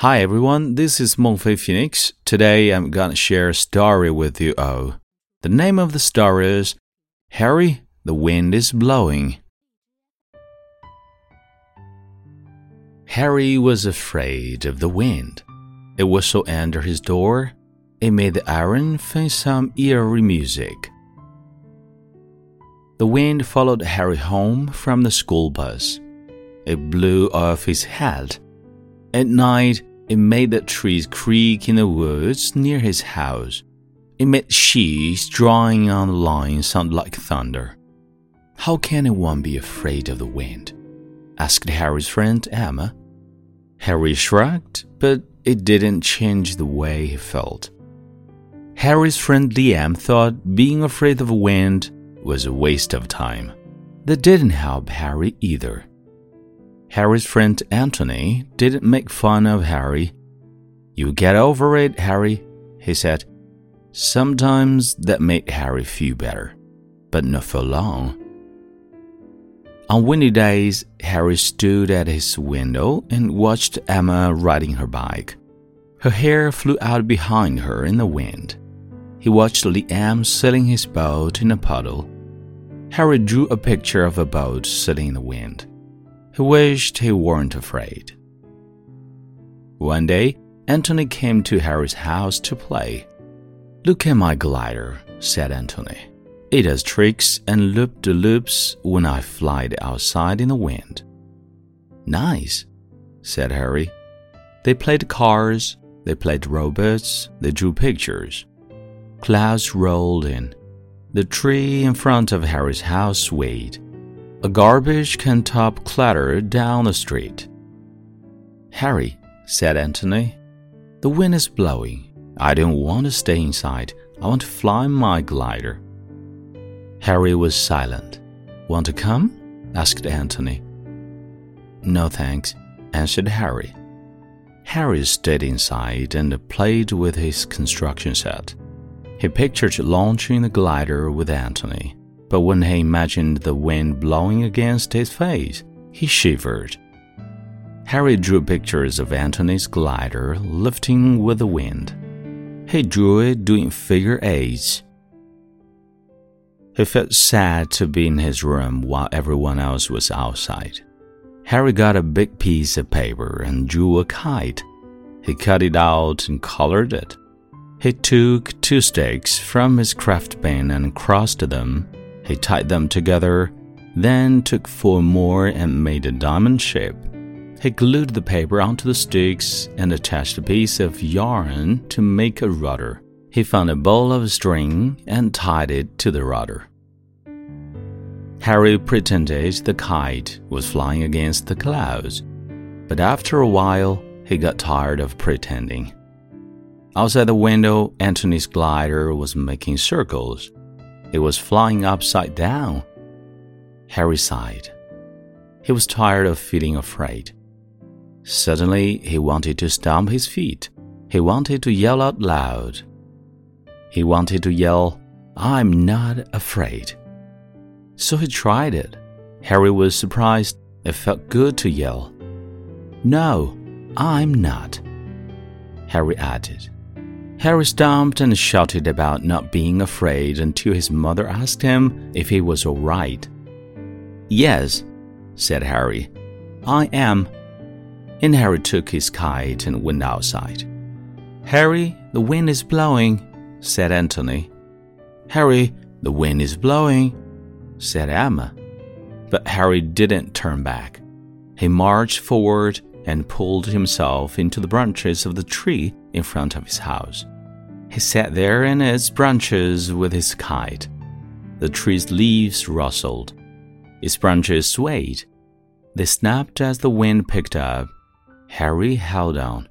Hi everyone, this is Mengfei Phoenix. Today I'm gonna share a story with you all. The name of the story is Harry, the Wind is Blowing. Harry was afraid of the wind. It whistled under his door. It made the iron face some eerie music. The wind followed Harry home from the school bus. It blew off his hat. At night, it made the trees creak in the woods near his house. It made sheets drawing on the line sound like thunder. How can anyone be afraid of the wind? asked Harry's friend Emma. Harry shrugged, but it didn't change the way he felt. Harry's friend Liam thought being afraid of wind was a waste of time. That didn't help Harry either. Harry's friend Anthony didn't make fun of Harry. You get over it, Harry, he said. Sometimes that made Harry feel better, but not for long. On windy days, Harry stood at his window and watched Emma riding her bike. Her hair flew out behind her in the wind. He watched Liam sailing his boat in a puddle. Harry drew a picture of a boat sitting in the wind. He wished he weren't afraid. One day, Anthony came to Harry's house to play. Look at my glider, said Anthony. It does tricks and loop de loops when I fly it outside in the wind. Nice, said Harry. They played cars, they played robots, they drew pictures. Clouds rolled in. The tree in front of Harry's house swayed. A garbage can top clattered down the street. Harry, said Anthony, the wind is blowing. I don't want to stay inside. I want to fly my glider. Harry was silent. Want to come? asked Anthony. No thanks, answered Harry. Harry stayed inside and played with his construction set. He pictured launching the glider with Anthony but when he imagined the wind blowing against his face, he shivered. Harry drew pictures of Anthony's glider lifting with the wind. He drew it doing figure eights. He felt sad to be in his room while everyone else was outside. Harry got a big piece of paper and drew a kite. He cut it out and colored it. He took two sticks from his craft bin and crossed them he tied them together, then took four more and made a diamond shape. He glued the paper onto the sticks and attached a piece of yarn to make a rudder. He found a ball of string and tied it to the rudder. Harry pretended the kite was flying against the clouds, but after a while he got tired of pretending. Outside the window, Anthony's glider was making circles. It was flying upside down. Harry sighed. He was tired of feeling afraid. Suddenly, he wanted to stamp his feet. He wanted to yell out loud. He wanted to yell, I'm not afraid. So he tried it. Harry was surprised. It felt good to yell. No, I'm not. Harry added. Harry stomped and shouted about not being afraid until his mother asked him if he was all right. Yes, said Harry, I am. And Harry took his kite and went outside. Harry, the wind is blowing, said Anthony. Harry, the wind is blowing, said Emma. But Harry didn't turn back. He marched forward and pulled himself into the branches of the tree in front of his house. He sat there in its branches with his kite. The tree's leaves rustled. Its branches swayed. They snapped as the wind picked up. Harry held on.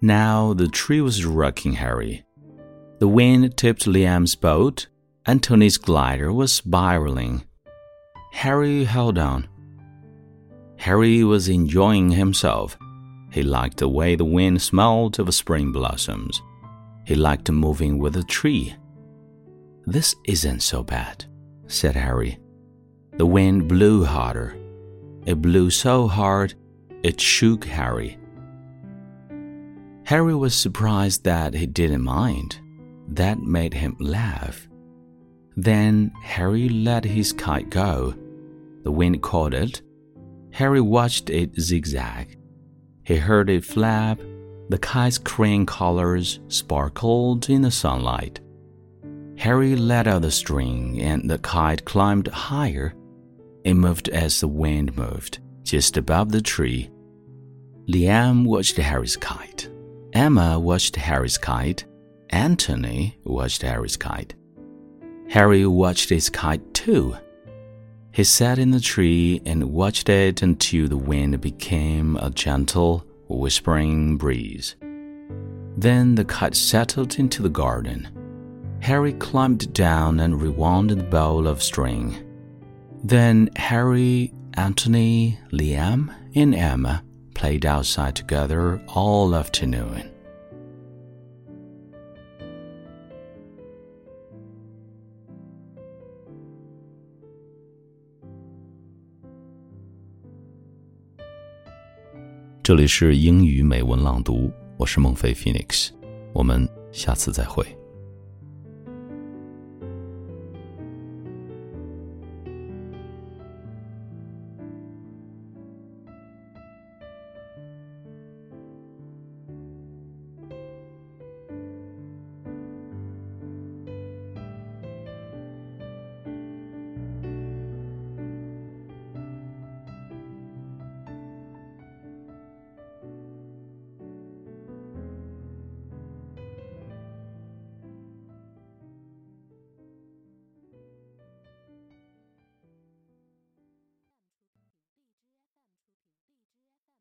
Now the tree was rocking Harry. The wind tipped Liam's boat. Anthony's glider was spiraling. Harry held on. Harry was enjoying himself. He liked the way the wind smelled of spring blossoms. He liked moving with the tree. This isn't so bad, said Harry. The wind blew harder. It blew so hard, it shook Harry. Harry was surprised that he didn't mind. That made him laugh. Then Harry let his kite go. The wind caught it. Harry watched it zigzag. He heard it flap. The kite's crane colors sparkled in the sunlight. Harry let out the string, and the kite climbed higher. It moved as the wind moved, just above the tree. Liam watched Harry's kite. Emma watched Harry's kite. Anthony watched Harry's kite. Harry watched his kite too. He sat in the tree and watched it until the wind became a gentle, whispering breeze. Then the kite settled into the garden. Harry climbed down and rewound the bowl of string. Then Harry, Anthony, Liam, and Emma played outside together all afternoon. 这里是英语美文朗读，我是孟非 Phoenix，我们下次再会。